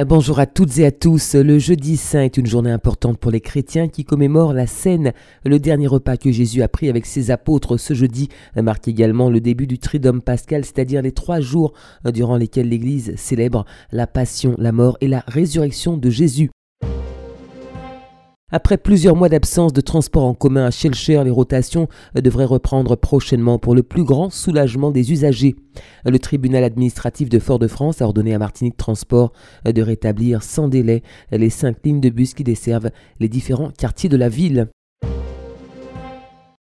Euh, bonjour à toutes et à tous. Le jeudi saint est une journée importante pour les chrétiens qui commémorent la scène. Le dernier repas que Jésus a pris avec ses apôtres ce jeudi marque également le début du Triduum pascal, c'est-à-dire les trois jours euh, durant lesquels l'Église célèbre la passion, la mort et la résurrection de Jésus. Après plusieurs mois d'absence de transport en commun à Schellcher, les rotations devraient reprendre prochainement pour le plus grand soulagement des usagers. Le tribunal administratif de Fort-de-France a ordonné à Martinique Transport de rétablir sans délai les cinq lignes de bus qui desservent les différents quartiers de la ville.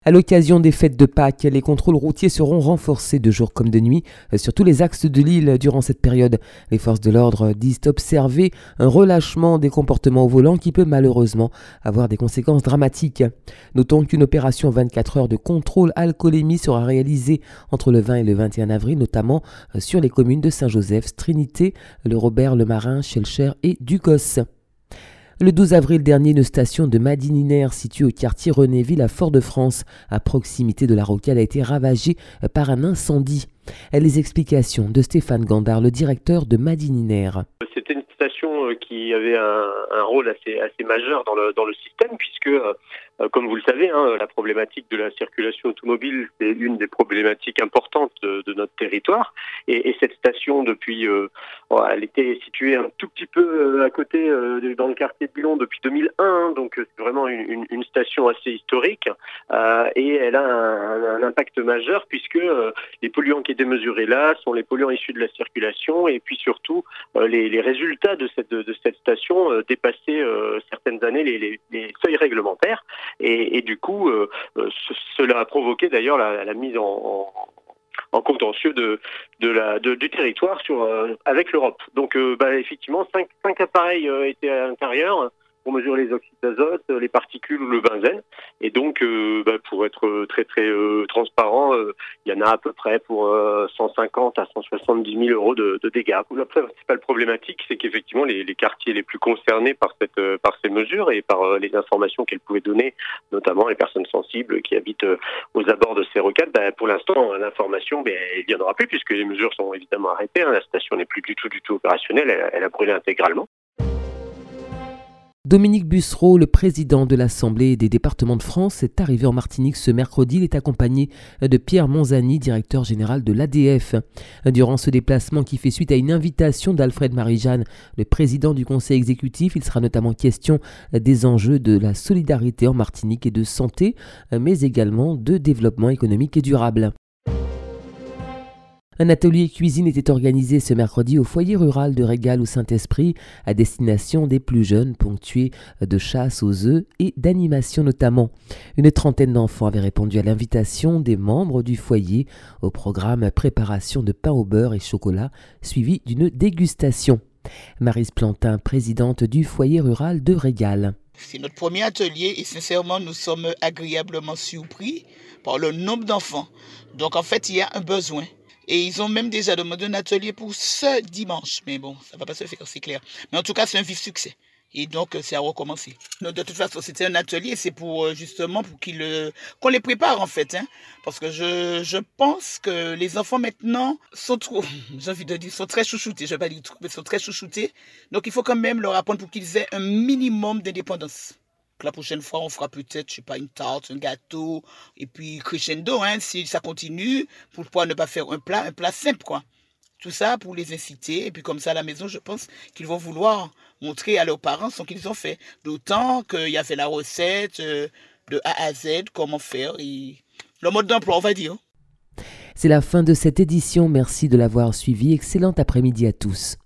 À l'occasion des fêtes de Pâques, les contrôles routiers seront renforcés de jour comme de nuit euh, sur tous les axes de l'île durant cette période. Les forces de l'ordre disent observer un relâchement des comportements au volant qui peut malheureusement avoir des conséquences dramatiques. Notons qu'une opération 24 heures de contrôle alcoolémie sera réalisée entre le 20 et le 21 avril, notamment euh, sur les communes de Saint-Joseph, Trinité, le Robert, le Marin, Schellcher et Ducos. Le 12 avril dernier, une station de Madininaire située au quartier Renéville à Fort-de-France, à proximité de la Rocade, a été ravagée par un incendie. Les explications de Stéphane Gandard, le directeur de Madininaire. Euh, qui avait un, rôle assez, majeur dans le, dans le système puisque euh, euh, comme vous le savez, hein, la problématique de la circulation automobile, c'est une des problématiques importantes de, notre territoire. Et, cette station, depuis, euh, elle était située un tout petit peu à côté, dans le quartier de Bilon depuis 2001, hein, donc c'est vraiment une, station assez historique. et elle a un, impact majeur puisque les polluants qui étaient mesurés là sont les polluants issus de la circulation, et puis surtout les, résultats de de, cette station dépassaient certaines années les, seuils réglementaires. Et, du coup, euh, euh, cela a provoqué d'ailleurs la, mise en, contentieux de, la, du territoire sur, euh, avec l'Europe. Donc, bah, effectivement, cinq appareils étaient à l'intérieur pour mesurer les oxydes d'azote, les particules ou le benzène. Et donc, euh, bah, pour être très très euh, transparent, euh, il y en a à peu près pour 150 à 170 000 euros de, de dégâts. La principale problématique, c'est qu'effectivement les, quartiers les plus concernés par cette par ces mesures et par les informations qu'elles pouvaient donner, notamment les personnes sensibles qui habitent aux abords de ces rocades, bah, pour l'instant l'information, ben, elle viendra plus puisque les mesures sont évidemment arrêtées. Hein. La station n'est plus du tout du tout opérationnelle, elle, elle a brûlé intégralement. Dominique Bussereau, le président de l'Assemblée des départements de France, est arrivé en Martinique ce mercredi. Il est accompagné de Pierre Monzani, directeur général de l'ADF. Durant ce déplacement qui fait suite à une invitation d'Alfred Marie-Jeanne, le président du conseil exécutif, il sera notamment question des enjeux de la solidarité en Martinique et de santé, mais également de développement économique et durable. Un atelier cuisine était organisé ce mercredi au foyer rural de Régal au Saint-Esprit à destination des plus jeunes, ponctués de chasse aux œufs et d'animation notamment. Une trentaine d'enfants avaient répondu à l'invitation des membres du foyer au programme préparation de pain au beurre et chocolat suivi d'une dégustation. Marise Plantin, présidente du foyer rural de Régal. C'est notre premier atelier et sincèrement, nous sommes agréablement surpris par le nombre d'enfants. Donc en fait, il y a un besoin. Et ils ont même déjà demandé un atelier pour ce dimanche. Mais bon, ça va pas se faire, c'est clair. Mais en tout cas, c'est un vif succès. Et donc, euh, c'est à recommencer. de toute façon, c'était un atelier, c'est pour euh, justement pour qu'ils qu'on les prépare en fait. Hein. Parce que je, je pense que les enfants maintenant sont trop, j'ai envie de dire, sont très chouchoutés. Je vais pas dire trop, mais sont très chouchoutés. Donc, il faut quand même leur apprendre pour qu'ils aient un minimum d'indépendance la prochaine fois, on fera peut-être, je sais pas, une tarte, un gâteau, et puis crescendo, hein, si ça continue, pour pouvoir ne pas faire un plat, un plat simple, quoi. Tout ça pour les inciter, et puis comme ça, à la maison, je pense qu'ils vont vouloir montrer à leurs parents ce qu'ils ont fait. D'autant qu'il y avait la recette euh, de A à Z, comment faire, le mode d'emploi, on va dire. C'est la fin de cette édition, merci de l'avoir suivi, excellent après-midi à tous.